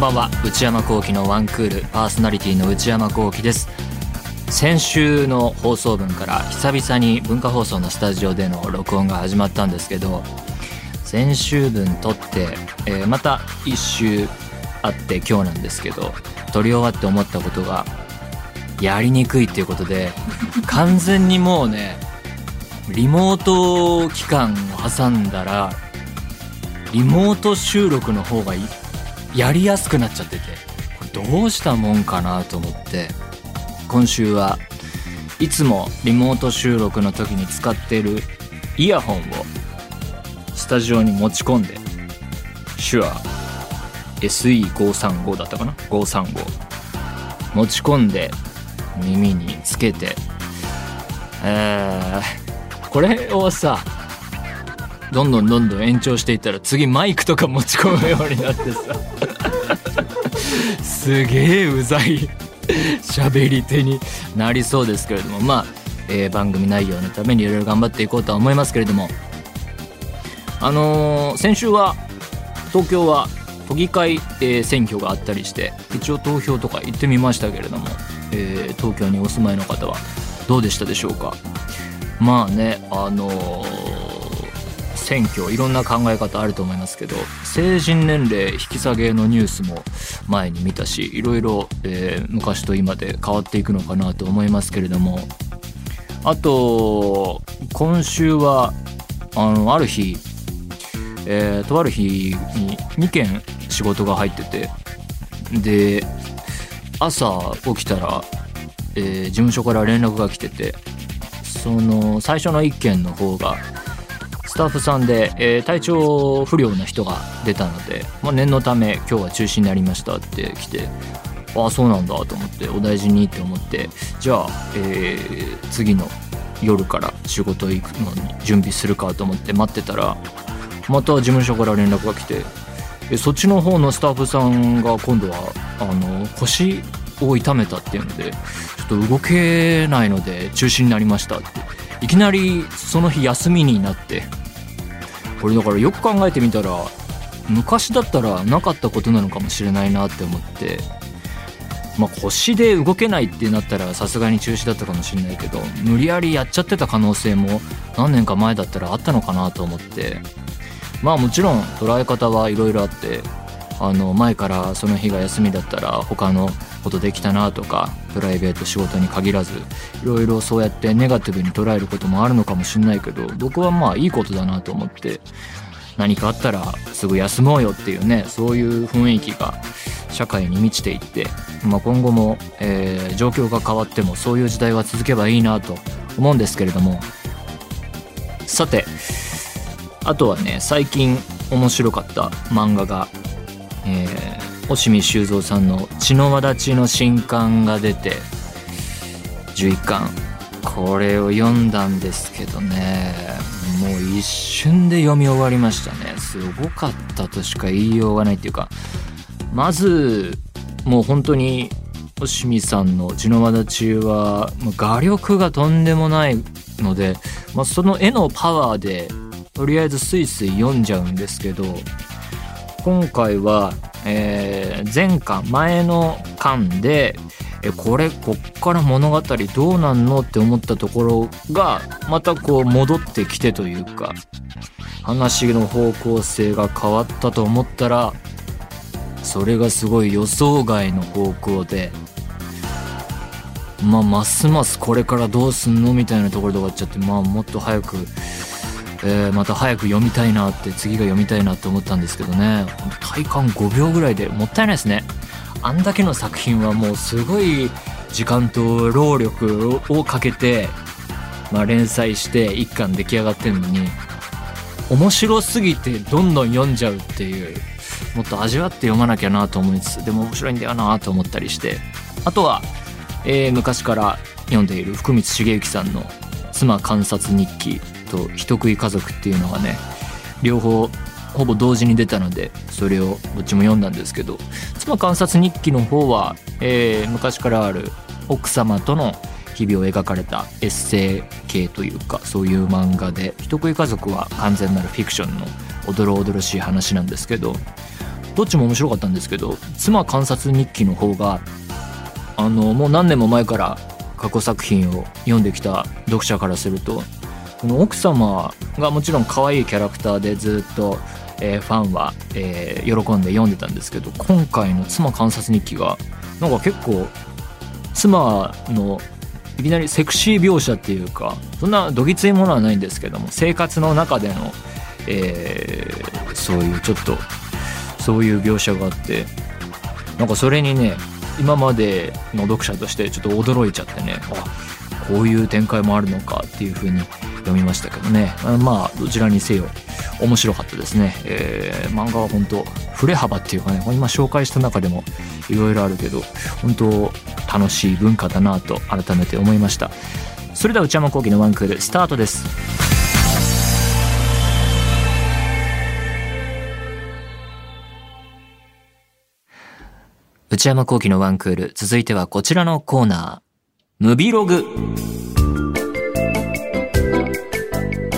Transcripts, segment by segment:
んばんは。内山聖輝のワンクールパーソナリティの内山聖輝です。先週の放送分から久々に文化放送のスタジオでの録音が始まったんですけど先週分撮って、えー、また1週あって今日なんですけど撮り終わって思ったことがやりにくいっていうことで完全にもうねリモート期間を挟んだらリモート収録の方がやりやすくなっちゃっててこれどうしたもんかなと思って今週はいつもリモート収録の時に使っているイヤホンをスタジオに持ち込んで手話 SE535 だったかな？535持ち込んで耳につけてえー、これをさどんどんどんどん延長していったら次マイクとか持ち込むようになってさ。すげえうざい。喋り手になりそうですけれども。まあ、えー、番組内容のためにいろいろ頑張っていこうとは思いますけれども。あのー、先週は東京は都議会、えー、選挙があったりして一応投票とか行ってみましたけれども、えー、東京にお住まいの方はどうでしたでしょうか。まあねあのー選挙いろんな考え方あると思いますけど成人年齢引き下げのニュースも前に見たしいろいろ、えー、昔と今で変わっていくのかなと思いますけれども。あと今週はあのある日、えー、とある日に2件仕事が入っててで朝起きたら、えー、事務所から連絡が来ててその最初の1件の方がスタッフさんで、えー、体調不良な人が出たので、まあ、念のため今日は中止になりましたって来てああそうなんだと思ってお大事にって思ってじゃあ、えー、次の夜から仕事行くのに準備するかと思って待ってたらまた事務所から連絡が来てえそっちの方のスタッフさんが今度はあの腰を痛めたっていうのでちょっと動けないので中止になりましたって。いきなりその日休みになってこれだからよく考えてみたら昔だったらなかったことなのかもしれないなって思ってまあ腰で動けないってなったらさすがに中止だったかもしれないけど無理やりやっちゃってた可能性も何年か前だったらあったのかなと思ってまあもちろん捉え方はいろいろあってあの前からその日が休みだったら他のことできたなとかプライベート仕事に限らずいろいろそうやってネガティブに捉えることもあるのかもしれないけど僕はまあいいことだなと思って何かあったらすぐ休もうよっていうねそういう雰囲気が社会に満ちていって、まあ、今後も、えー、状況が変わってもそういう時代は続けばいいなと思うんですけれどもさてあとはね最近面白かった漫画が、えー押見修造さんの「血の轍」の新刊が出て11巻。これを読んだんですけどね。もう一瞬で読み終わりましたね。すごかったとしか言いようがないっていうか。まずもう本当に押見さんの「血の轍」は画力がとんでもないので、まあ、その絵のパワーでとりあえずスイスイ読んじゃうんですけど今回はえー、前巻前の巻でえこれこっから物語どうなんのって思ったところがまたこう戻ってきてというか話の方向性が変わったと思ったらそれがすごい予想外の方向で。まあますますこれからどうすんのみたいなところで終わっちゃってまあもっと早くえー、また早く読みたいなって次が読みたいなって思ったんですけどね。体感5秒ぐらいでもったいないですね。あんだけの作品はもうすごい時間と労力をかけて、まあ、連載して一巻出来上がってるのに面白すぎてどんどん読んじゃうっていうもっと味わって読まなきゃなと思いつつでも面白いんだよなと思ったりして。あとは、えー、昔から読んでいる福光茂之さんの「妻観察日記」と「人食い家族」っていうのがね両方ほぼ同時に出たのでそれをどっちも読んだんですけど妻観察日記の方は、えー、昔からある奥様との日々を描かれたエッセイ系というかそういう漫画で「人食い家族」は完全なるフィクションのおどろおどろしい話なんですけどどっちも面白かったんですけど妻観察日記の方があのもう何年も前から過去作品を読んできた読者からするとこの奥様がもちろん可愛いキャラクターでずっと、えー、ファンは、えー、喜んで読んでたんですけど今回の妻観察日記がなんか結構妻のいきなりセクシー描写っていうかそんなどぎついものはないんですけども生活の中での、えー、そういうちょっとそういう描写があってなんかそれにね今までの読者としてちょっと驚いちゃってねあこういう展開もあるのかっていう風に読みましたけどね。まあどちらにせよ面白かったですね、えー、漫画は本当振れ幅っていうかね今紹介した中でもいろいろあるけど本当楽しい文化だなと改めて思いました。それでは内山昂輝のワンクールスタートです。内山昂輝のワンクール続いてはこちらのコーナー。ムビログ。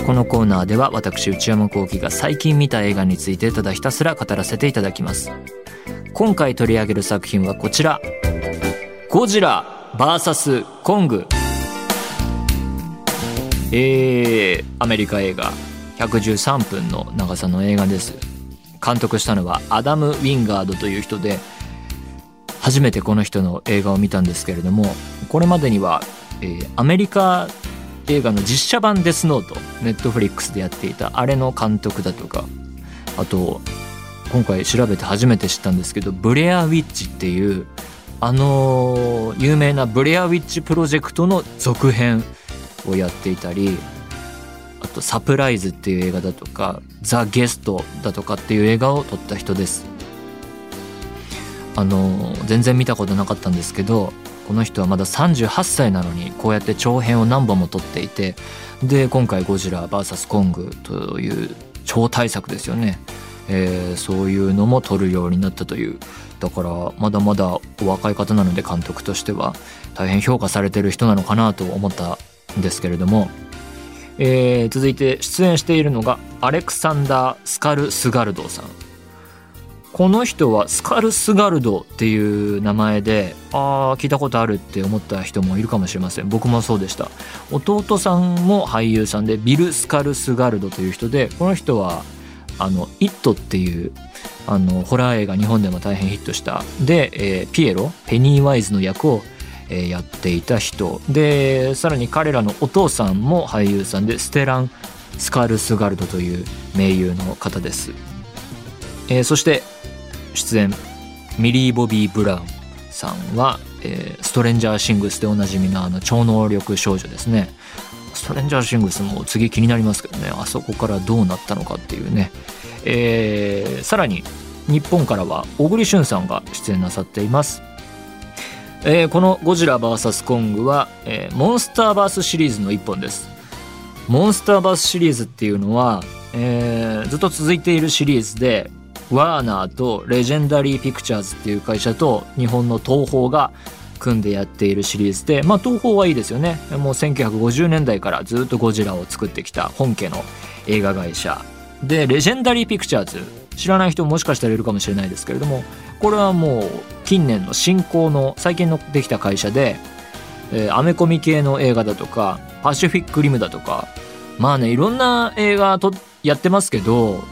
このコーナーでは私内山昂輝が最近見た映画についてただひたすら語らせていただきます。今回取り上げる作品はこちら。ゴジラ VS コング。えー、アメリカ映画。113分の長さの映画です。監督したのはアダム・ウィンガードという人で初めてこの人の映画を見たんですけれどもこれまでには、えー、アメリカ映画の実写版デスノートネットフリックスでやっていたあれの監督だとかあと今回調べて初めて知ったんですけどブレアウィッチっていうあの有名なブレアウィッチプロジェクトの続編をやっていたりあとサプライズっていう映画だとかザ・ゲストだとかっていう映画を撮った人です。あの全然見たことなかったんですけどこの人はまだ38歳なのにこうやって長編を何本も撮っていてで今回「ゴジラ VS コング」という超大作ですよね、えー、そういうのも撮るようになったという。だからまだまだお若い方なので監督としては大変評価されてる人なのかなと思ったんですけれども、えー、続いて出演しているのがアレクサンダー・スカル・スガルドさん。この人はスカルスガルドっていう名前でああ聞いたことあるって思った人もいるかもしれません。僕もそうでした。弟さんも俳優さんでビル・スカルスガルドという人でこの人はあの「イット!」っていうあのホラー映画日本でも大変ヒットした。で、えー、ピエロペニーワイズの役を、えー、やっていた人。でさらに彼らのお父さんも俳優さんでステラン・スカルスガルドという名優の方です、えー、そして出演ミリー・ボビー・ブラウンさんは、えー、ストレンジャー・シングスでおなじみのあの超能力少女ですね。ストレンジャー・シングスも次気になりますけどねあそこからどうなったのかっていうね、えー、さらに日本からは小栗旬さんが出演なさっています、えー、この「ゴジラ VS コングは」えー、モンスターバースシリーズの一本です。モンスターバースシリーズっていうのは、えー、ずっと続いているシリーズでワーナーとレジェンダリー・ピクチャーズっていう会社と日本の東宝が組んでやっているシリーズでまあ東宝はいいですよね。もう1950年代からずっとゴジラを作ってきた本家の映画会社。でレジェンダリー・ピクチャーズ知らない人もしかしたらいるかもしれないですけれどもこれはもう近年の新興の最近のできた会社で、えー、アメコミ系の映画だとかパシフィック・リムだとかまあねいろんな映画とやってますけど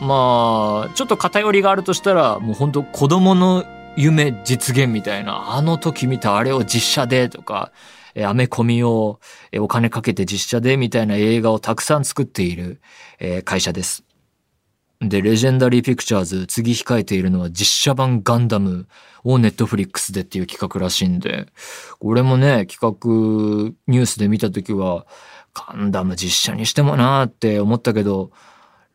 まあちょっと偏りがあるとしたらもう本当子供の夢実現みたいなあの時見たあれを実写でとかえアメコミをお金かけて実写でみたいな映画をたくさん作っているえ会社です。で、レジェンダリーピクチャーズ次控えているのは実写版ガンダムをネットフリックスでっていう企画らしいんで、俺もね、企画ニュースで見た時はガンダム実写にしてもなーって思ったけど、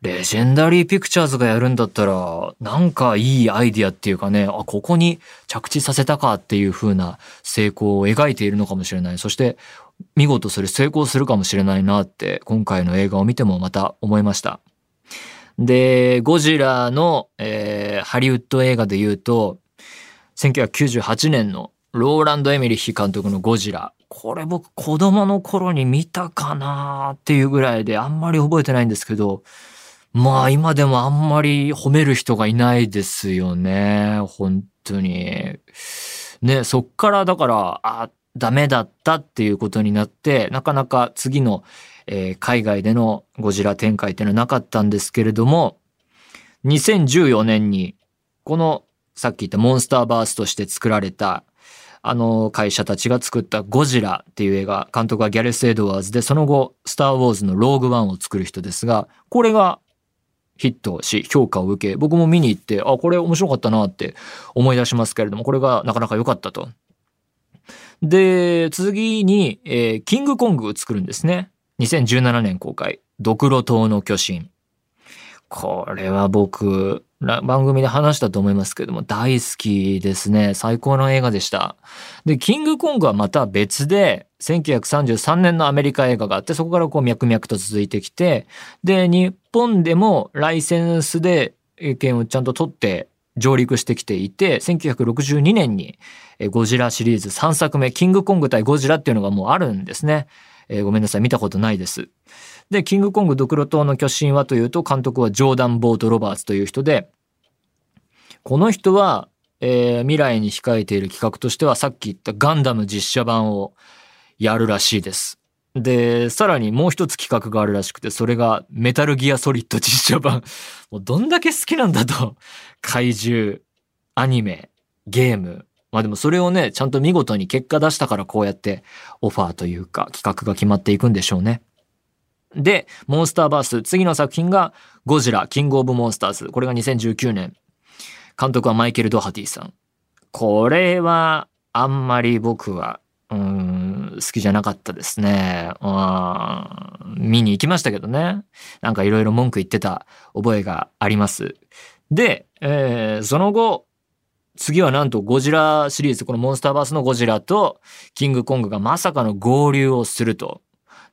レジェンダリーピクチャーズがやるんだったら、なんかいいアイディアっていうかね、あ、ここに着地させたかっていう風な成功を描いているのかもしれない。そして、見事それ成功するかもしれないなって、今回の映画を見てもまた思いました。で、ゴジラの、えー、ハリウッド映画で言うと、1998年のローランド・エミリッヒ監督のゴジラ。これ僕子供の頃に見たかなっていうぐらいであんまり覚えてないんですけど、まあ今でもあんまり褒める人がいないですよね。本当に。ね、そっからだから、あ、ダメだったっていうことになって、なかなか次の、えー、海外でのゴジラ展開っていうのはなかったんですけれども、2014年に、このさっき言ったモンスターバースとして作られた、あの会社たちが作ったゴジラっていう映画、監督はギャレス・エドワーズで、その後、スター・ウォーズのローグ・ワンを作る人ですが、これがヒットし、評価を受け、僕も見に行って、あ、これ面白かったなって思い出しますけれども、これがなかなか良かったと。で、次に、えー、キングコングを作るんですね。2017年公開。ドクロ島の巨神。これは僕、番組で話したと思いますけども、大好きですね。最高の映画でした。で、キングコングはまた別で、1933年のアメリカ映画があって、そこからこう脈々と続いてきて、で、日本でもライセンスで権をちゃんと取って上陸してきていて、1962年にゴジラシリーズ3作目、キングコング対ゴジラっていうのがもうあるんですね。えー、ごめんなさい、見たことないです。で、キングコングドクロ島の巨神はというと、監督はジョーダン・ボート・ロバーツという人で、この人は、えー、未来に控えている企画としては、さっき言ったガンダム実写版をやるらしいです。で、さらにもう一つ企画があるらしくて、それがメタルギアソリッド実写版。もうどんだけ好きなんだと。怪獣、アニメ、ゲーム。まあでもそれをね、ちゃんと見事に結果出したからこうやってオファーというか企画が決まっていくんでしょうね。で、モンスターバース、次の作品がゴジラ、キングオブモンスターズ。これが2019年。監督はマイケル・ドハティさん。これはあんまり僕はうん、好きじゃなかったですね。見に行きましたけどね。なんかいろいろ文句言ってた覚えがあります。で、えー、その後、次はなんとゴジラシリーズ、このモンスターバースのゴジラとキングコングがまさかの合流をすると。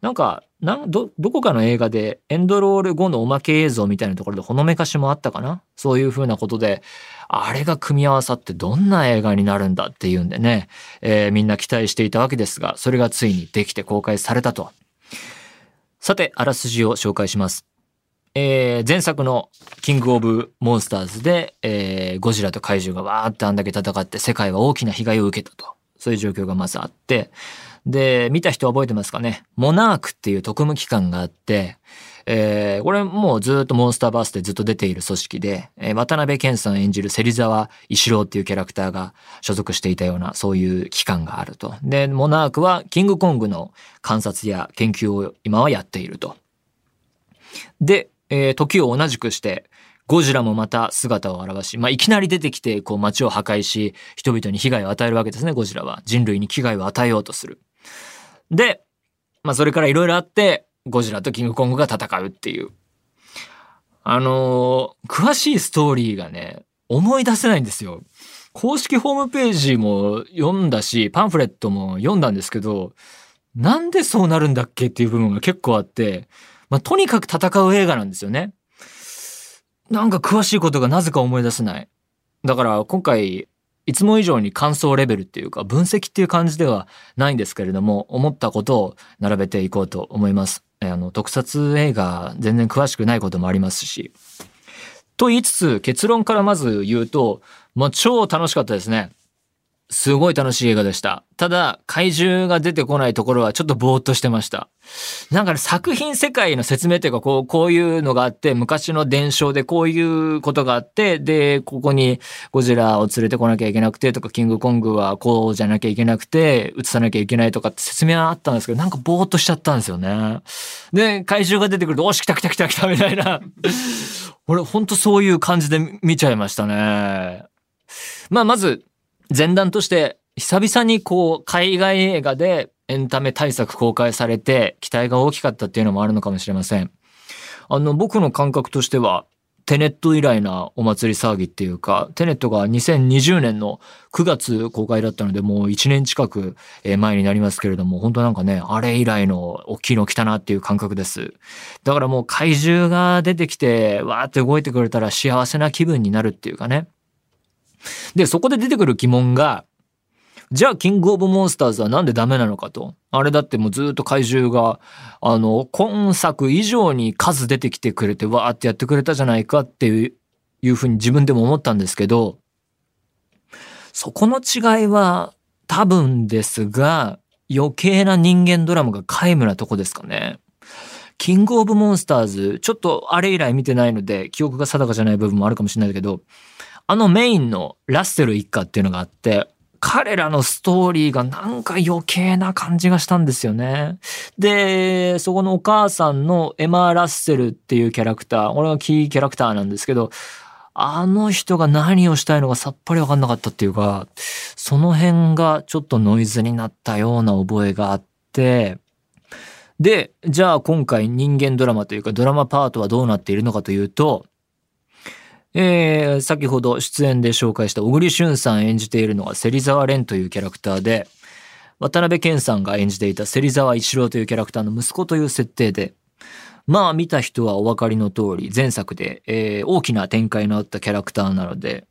なんか、なんど、どこかの映画でエンドロール後のおまけ映像みたいなところでほのめかしもあったかな？そういう風なことで、あれが組み合わさってどんな映画になるんだっていうんでね、えー、みんな期待していたわけですが、それがついにできて公開されたと。さて、あらすじを紹介します。えー、前作のキングオブモンスターズで、えー、ゴジラと怪獣がわーってあんだけ戦って世界は大きな被害を受けたと。そういう状況がまずあって、で、見た人覚えてますかね？モナークっていう特務機関があって、えー、これもうずっとモンスターバースでずっと出ている組織で、えー、渡辺謙さん演じる芹沢石郎っていうキャラクターが所属していたようなそういう機関があると。で、モナークはキングコングの観察や研究を今はやっていると。で、えー、時を同じくして、ゴジラもまた姿を現し、まあ、いきなり出てきて、こう街を破壊し、人々に被害を与えるわけですね、ゴジラは。人類に危害を与えようとする。で、まあ、それからいろいろあって、ゴジラとキングコングが戦うっていう。あのー、詳しいストーリーがね、思い出せないんですよ。公式ホームページも読んだし、パンフレットも読んだんですけど、なんでそうなるんだっけっていう部分が結構あって、まあ、とにかく戦う映画なんですよね。なんか詳しいことがなぜか思い出せない。だから今回、いつも以上に感想レベルっていうか分析っていう感じではないんですけれども、思ったことを並べていこうと思います。あの、特撮映画全然詳しくないこともありますし。と言いつつ、結論からまず言うと、もう超楽しかったですね。すごい楽しい映画でした。ただ、怪獣が出てこないところはちょっとぼーっとしてました。なんかね、作品世界の説明っていうか、こう、こういうのがあって、昔の伝承でこういうことがあって、で、ここにゴジラを連れてこなきゃいけなくてとか、キングコングはこうじゃなきゃいけなくて、映さなきゃいけないとかって説明はあったんですけど、なんかぼーっとしちゃったんですよね。で、怪獣が出てくると、おし、来た来た来た来たみたいな。俺、ほんとそういう感じで見ちゃいましたね。まあ、まず、前段として久々にこう海外映画でエンタメ対策公開されて期待が大きかったっていうのもあるのかもしれません。あの僕の感覚としてはテネット以来なお祭り騒ぎっていうか、テネットが2020年の9月公開だったので、もう1年近く前になりますけれども、本当なんかね、あれ以来の大きいの来たなっていう感覚です。だからもう怪獣が出てきて、わーって動いてくれたら幸せな気分になるっていうかね。で、そこで出てくる疑問が、じゃあ、キングオブモンスターズはなんでダメなのかと。あれだってもうずっと怪獣が、あの、今作以上に数出てきてくれて、わーってやってくれたじゃないかっていういうふうに自分でも思ったんですけど、そこの違いは多分ですが、余計な人間ドラマが皆無なとこですかね。キングオブモンスターズ、ちょっとあれ以来見てないので、記憶が定かじゃない部分もあるかもしれないけど、あのメインのラッセル一家っていうのがあって、彼らのストーリーがなんか余計な感じがしたんですよね。で、そこのお母さんのエマー・ラッセルっていうキャラクター、これがキーキャラクターなんですけど、あの人が何をしたいのかさっぱりわかんなかったっていうか、その辺がちょっとノイズになったような覚えがあって、で、じゃあ今回人間ドラマというかドラマパートはどうなっているのかというと、えー、先ほど出演で紹介した小栗旬さん演じているのが芹沢蓮というキャラクターで、渡辺謙さんが演じていた芹沢一郎というキャラクターの息子という設定で、まあ見た人はお分かりの通り前作で、えー、大きな展開のあったキャラクターなので、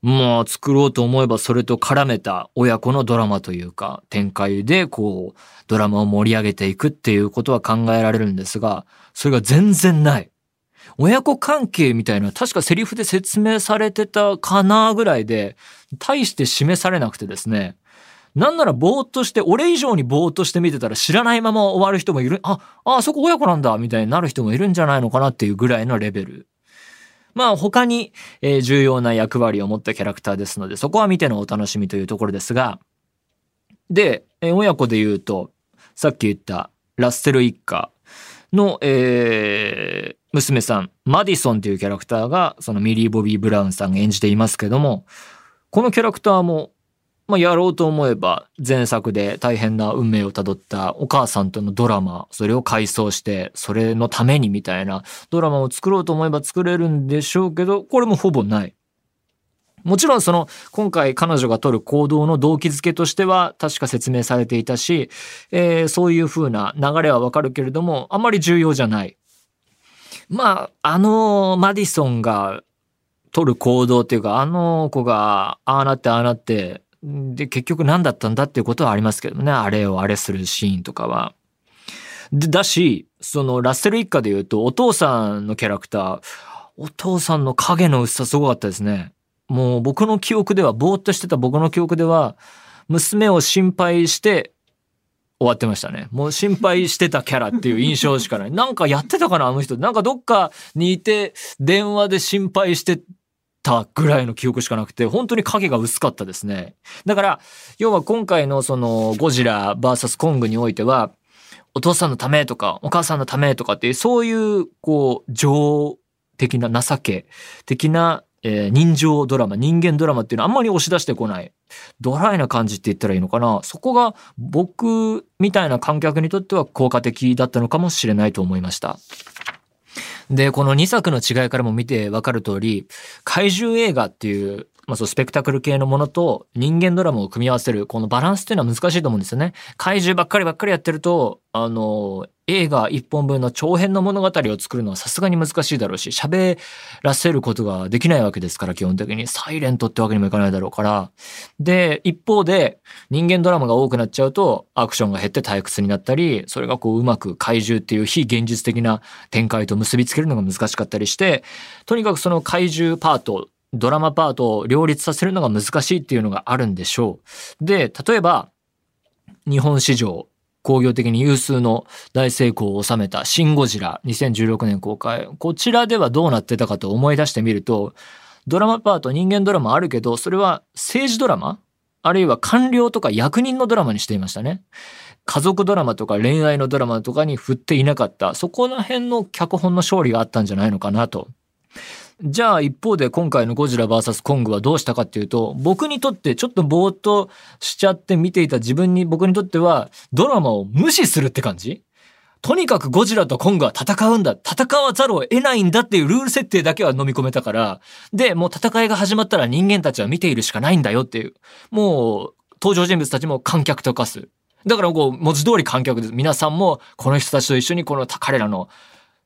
まあ作ろうと思えばそれと絡めた親子のドラマというか展開でこうドラマを盛り上げていくっていうことは考えられるんですが、それが全然ない。親子関係みたいな確かセリフで説明されてたかなぐらいで、大して示されなくてですね。なんならぼーっとして、俺以上にぼーっとして見てたら知らないまま終わる人もいる。あ、あ、そこ親子なんだみたいになる人もいるんじゃないのかなっていうぐらいのレベル。まあ他に、えー、重要な役割を持ったキャラクターですので、そこは見てのお楽しみというところですが、で、えー、親子で言うと、さっき言ったラッセル一家の、えー、娘さん、マディソンというキャラクターが、そのミリー・ボビー・ブラウンさんが演じていますけども、このキャラクターもまあ、やろうと思えば前作で大変な運命をたどったお母さんとのドラマ、それを回想して、それのためにみたいなドラマを作ろうと思えば作れるんでしょうけど、これもほぼない。もちろんその今回彼女が取る行動の動機づけとしては確か説明されていたし、えー、そういう風な流れはわかるけれども、あんまり重要じゃない。まあ、あのマディソンが取る行動っていうか、あの子がああなってああなって、で、結局何だったんだっていうことはありますけどね。あれをあれするシーンとかは。で、だし、そのラッセル一家で言うと、お父さんのキャラクター、お父さんの影の薄さすごかったですね。もう僕の記憶では、ぼーっとしてた僕の記憶では、娘を心配して終わってましたね。もう心配してたキャラっていう印象しかない。なんかやってたかなあの人。なんかどっかにいて電話で心配してたぐらいの記憶しかなくて、本当に影が薄かったですね。だから、要は今回のそのゴジラ VS コングにおいては、お父さんのためとか、お母さんのためとかっていう、そういう、こう、情的な情け的な、えー、人情ドラマ、人間ドラマっていうのはあんまり押し出してこない。ドライな感じって言ったらいいのかな。そこが僕みたいな観客にとっては効果的だったのかもしれないと思いました。で、この2作の違いからも見てわかる通り、怪獣映画っていう、まあそうスペクタクル系のものと人間ドラマを組み合わせる、このバランスっていうのは難しいと思うんですよね。怪獣ばっかりばっかりやってると、あの、映画一本分の長編の物語を作るのはさすがに難しいだろうし、喋らせることができないわけですから、基本的に。サイレントってわけにもいかないだろうから。で、一方で、人間ドラマが多くなっちゃうと、アクションが減って退屈になったり、それがこううまく怪獣っていう非現実的な展開と結びつけるのが難しかったりして、とにかくその怪獣パート、ドラマパートを両立させるのが難しいっていうのがあるんでしょう。で、例えば、日本史上工業的に有数の大成功を収めたシン・ゴジラ2016年公開。こちらではどうなってたかと思い出してみると、ドラマパート人間ドラマあるけど、それは政治ドラマあるいは官僚とか役人のドラマにしていましたね。家族ドラマとか恋愛のドラマとかに振っていなかった、そこら辺の脚本の勝利があったんじゃないのかなと。じゃあ一方で今回のゴジラ VS コングはどうしたかっていうと、僕にとってちょっとぼーっとしちゃって見ていた自分に僕にとってはドラマを無視するって感じ？とにかくゴジラとコングは戦うんだ。戦わざるを得ないんだっていうルール設定だけは飲み込めたから。で、もう戦いが始まったら人間たちは見ているしかないんだよっていう。もう登場人物たちも観客と化す。だからこう文字通り観客です。皆さんもこの人たちと一緒にこの彼らの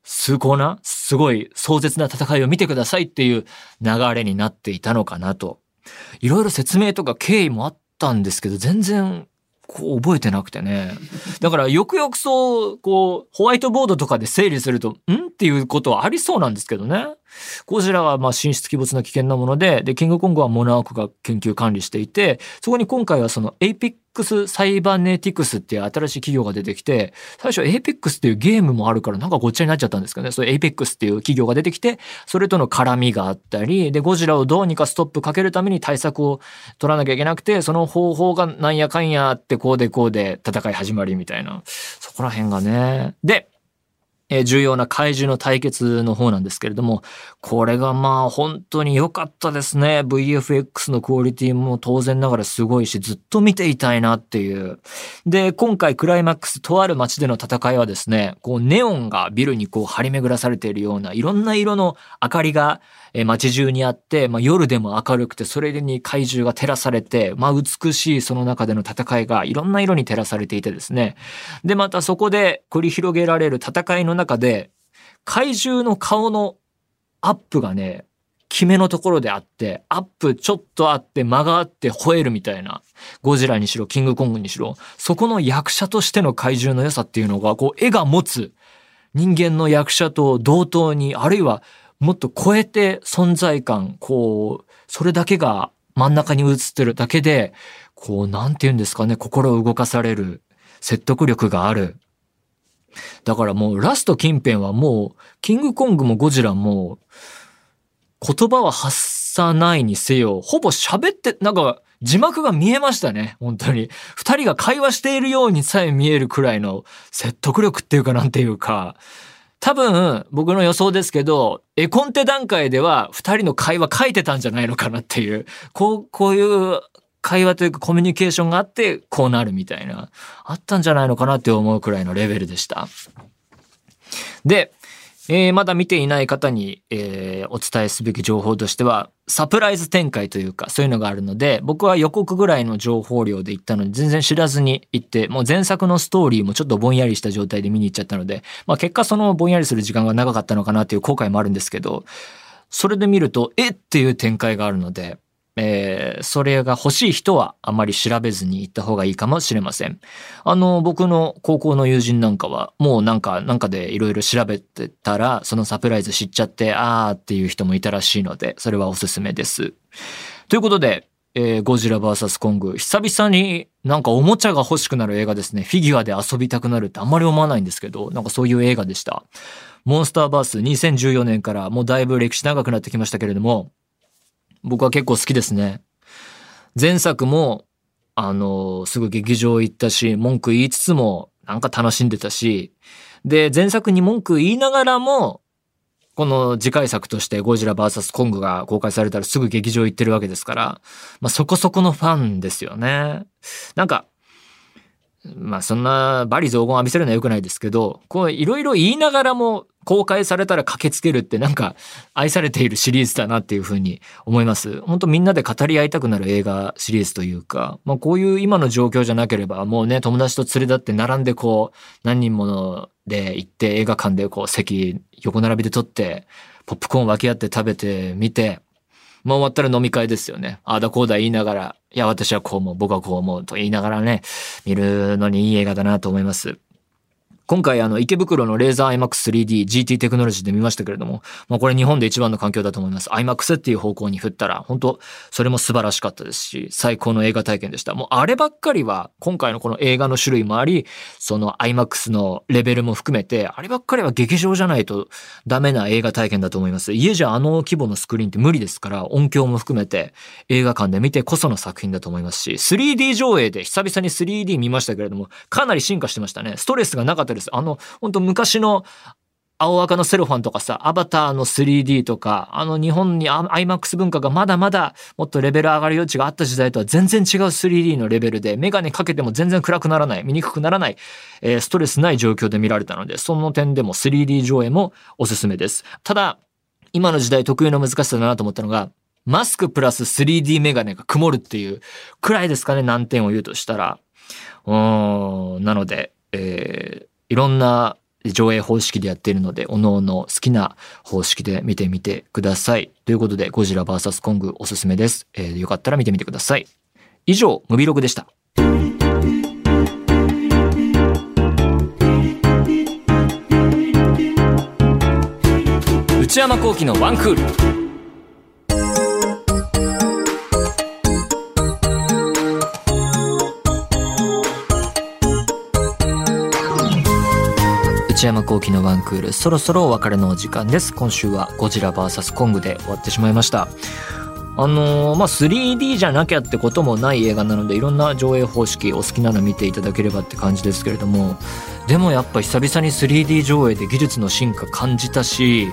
崇高な、すごい壮絶な戦いを見てくださいっていう流れになっていたのかなと。いろいろ説明とか経緯もあったんですけど、全然こう覚えてなくてね。だからよくよくそう、こう、ホワイトボードとかで整理すると、ん？っていうことはありそうなんですけどね。ゴジラはまあ神出鬼没な危険なもので、で、キングコングはモナークが研究管理していて、そこに今回はそのエイペックスサイバネティクスっていう新しい企業が出てきて、最初エイペックスっていうゲームもあるからなんかごっちゃになっちゃったんですけどね。そうエイペックスっていう企業が出てきて、それとの絡みがあったり、で、ゴジラをどうにかストップかけるために対策を取らなきゃいけなくて、その方法がなんやかんやってこうでこうで戦い始まりみたいな。そこら辺がね。で、え重要な怪獣の対決の方なんですけれども、これがまあ本当に良かったですね。VFX のクオリティも当然ながらすごいし、ずっと見ていたいなっていう。で、今回クライマックスとある街での戦いはですね、こうネオンがビルにこう張り巡らされているようないろんな色の明かりがえ街中にあって、まあ、夜でも明るくて、それに怪獣が照らされて、まあ、美しいその中での戦いがいろんな色に照らされていてですね。で、またそこで繰り広げられる戦いの中で、怪獣の顔のアップがね、決めのところであって、アップちょっとあって間があって吠えるみたいな、ゴジラにしろ、キングコングにしろ、そこの役者としての怪獣の良さっていうのが、こう、絵が持つ人間の役者と同等に、あるいはもっと超えて存在感、こう、それだけが真ん中に映ってるだけで、こう、なんて言うんですかね、心を動かされる、説得力がある。だからもうラスト近辺はもう、キングコングもゴジラも、言葉は発さないにせよ、ほぼ喋って、なんか、字幕が見えましたね、本当に。二人が会話しているようにさえ見えるくらいの説得力っていうかなんていうか、多分、僕の予想ですけど、絵コンテ段階では二人の会話書いてたんじゃないのかなっていう、こう、こういう会話というかコミュニケーションがあって、こうなるみたいな、あったんじゃないのかなって思うくらいのレベルでした。で、えー、まだ見ていない方に、えー、お伝えすべき情報としては、サプライズ展開というか、そういうのがあるので、僕は予告ぐらいの情報量で行ったので、全然知らずに行って、もう前作のストーリーもちょっとぼんやりした状態で見に行っちゃったので、まあ結果そのぼんやりする時間が長かったのかなっていう後悔もあるんですけど、それで見ると、えっていう展開があるので、えー、それが欲しい人はあまり調べずに行った方がいいかもしれません。あの、僕の高校の友人なんかは、もうなんか、なんかでいろいろ調べてたら、そのサプライズ知っちゃって、あーっていう人もいたらしいので、それはおすすめです。ということで、えー、ゴジラ VS コング、久々になんかおもちゃが欲しくなる映画ですね。フィギュアで遊びたくなるってあんまり思わないんですけど、なんかそういう映画でした。モンスターバース2014年からもうだいぶ歴史長くなってきましたけれども、僕は結構好きですね。前作も、あの、すぐ劇場行ったし、文句言いつつも、なんか楽しんでたし、で、前作に文句言いながらも、この次回作としてゴジラ VS コングが公開されたらすぐ劇場行ってるわけですから、まあそこそこのファンですよね。なんか、まあそんなバリ雑言浴びせるのは良くないですけど、こういろいろ言いながらも公開されたら駆けつけるってなんか愛されているシリーズだなっていうふうに思います。本当みんなで語り合いたくなる映画シリーズというか、まあこういう今の状況じゃなければもうね友達と連れ立って並んでこう何人もので行って映画館でこう席横並びで撮ってポップコーン分け合って食べてみて、まあ終わったら飲み会ですよね。ああだこうだ言いながら、いや私はこう思う、僕はこう思うと言いながらね、見るのにいい映画だなと思います。今回あの池袋のレーザー IMAX3D GT テクノロジーで見ましたけれども、まあこれ日本で一番の環境だと思います。IMAX っていう方向に振ったら、本当それも素晴らしかったですし、最高の映画体験でした。もうあればっかりは、今回のこの映画の種類もあり、その IMAX のレベルも含めて、あればっかりは劇場じゃないとダメな映画体験だと思います。家じゃあの規模のスクリーンって無理ですから、音響も含めて映画館で見てこその作品だと思いますし、3D 上映で久々に 3D 見ましたけれども、かなり進化してましたね。ストレスがなかったです。あの、本当昔の青赤のセロファンとかさ、アバターの 3D とか、あの日本に IMAX 文化がまだまだもっとレベル上がる余地があった時代とは全然違う 3D のレベルで、メガネかけても全然暗くならない、見にくくならない、えー、ストレスない状況で見られたので、その点でも 3D 上映もおすすめです。ただ、今の時代特有の難しさだなと思ったのが、マスクプラス 3D メガネが曇るっていうくらいですかね、難点を言うとしたら。うーん、なので、えー、いろんな上映方式でやっているので、おのおの好きな方式で見てみてください。ということで、ゴジラ VS コングおすすめです。えー、よかったら見てみてください。以上、ムビログでした。内山幸喜のワンクール。内山幸喜のワンクールそろそろお別れのお時間です。今週はゴジラ VS コングで終わってしまいました。あのー、まあ 3D じゃなきゃってこともない映画なのでいろんな上映方式お好きなの見ていただければって感じですけれどもでもやっぱ久々に 3D 上映で技術の進化感じたし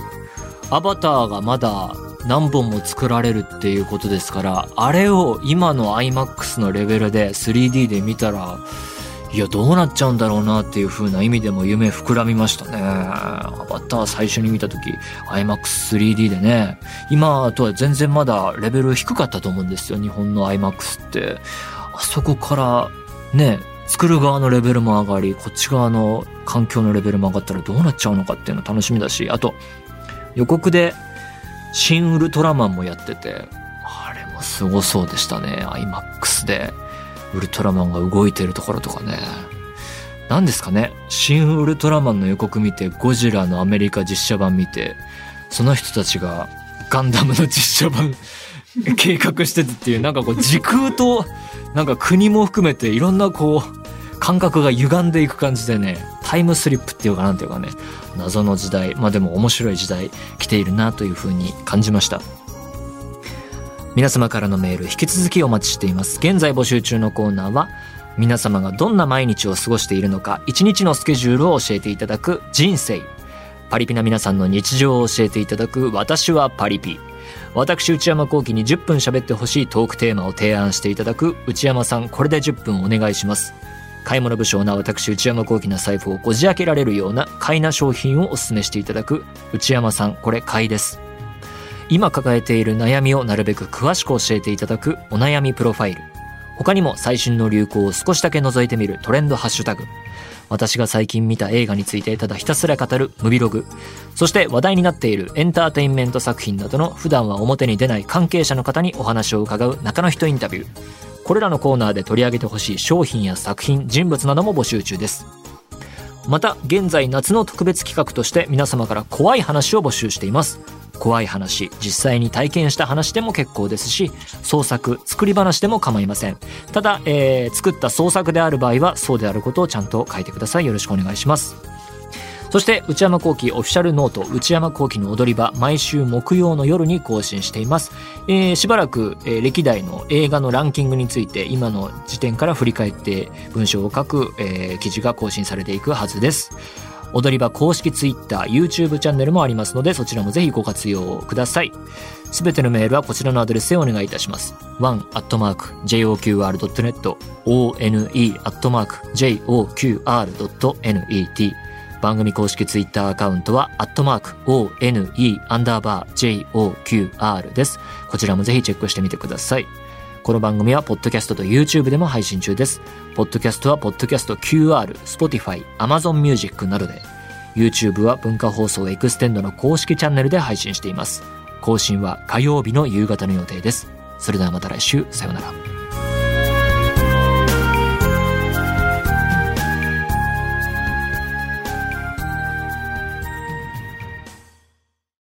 アバターがまだ何本も作られるっていうことですからあれを今の iMAX のレベルで 3D で見たらいや、どうなっちゃうんだろうなっていう風な意味でも夢膨らみましたね。アバター最初に見た時、IMAX3D でね、今とは全然まだレベル低かったと思うんですよ、日本の IMAX って。あそこからね、作る側のレベルも上がり、こっち側の環境のレベルも上がったらどうなっちゃうのかっていうの楽しみだし、あと、予告で、新ウルトラマンもやってて、あれもすごそうでしたね、IMAX で。ウルトラマンが動いてるところとかね。何ですかね新ウルトラマンの予告見て、ゴジラのアメリカ実写版見て、その人たちがガンダムの実写版 計画しててっていう、なんかこう時空と、なんか国も含めていろんなこう、感覚が歪んでいく感じでね、タイムスリップっていうかなんていうかね、謎の時代、まあでも面白い時代来ているなというふうに感じました。皆様からのメール引き続きお待ちしています。現在募集中のコーナーは皆様がどんな毎日を過ごしているのか一日のスケジュールを教えていただく人生。パリピな皆さんの日常を教えていただく私はパリピ。私内山幸輝に10分喋ってほしいトークテーマを提案していただく内山さんこれで10分お願いします。買い物不詳な私内山幸輝の財布をこじ開けられるような買いな商品をお勧めしていただく内山さんこれ買いです。今抱えている悩みをなるべく詳しく教えていただくお悩みプロファイル。他にも最新の流行を少しだけ覗いてみるトレンドハッシュタグ。私が最近見た映画についてただひたすら語るムビログ。そして話題になっているエンターテインメント作品などの普段は表に出ない関係者の方にお話を伺う中の人インタビュー。これらのコーナーで取り上げてほしい商品や作品人物なども募集中です。また現在夏の特別企画として皆様から怖い話を募集しています。怖い話実際に体験した話でも結構ですし創作作り話でも構いません。ただ、えー、作った創作である場合はそうであることをちゃんと書いてください。よろしくお願いします。そして内山幸輝オフィシャルノート内山幸輝の踊り場毎週木曜の夜に更新しています、えー、しばらく、えー、歴代の映画のランキングについて今の時点から振り返って文章を書く、えー、記事が更新されていくはずです。踊り場公式 Twitter、YouTube チャンネルもありますので、そちらもぜひご活用ください。すべてのメールはこちらのアドレスでお願いいたします。one.joqr.net one.joqr.net 番組公式 Twitter アカウントは、アットマーク、one アンダーバー joqr です。こちらもぜひチェックしてみてください。この番組は、ポッドキャストと YouTube でも配信中です。ポッドキャストは、ポッドキャスト QR、Spotify、Amazon Music などで、YouTube は文化放送エクステンドの公式チャンネルで配信しています。更新は火曜日の夕方の予定です。それではまた来週、さようなら。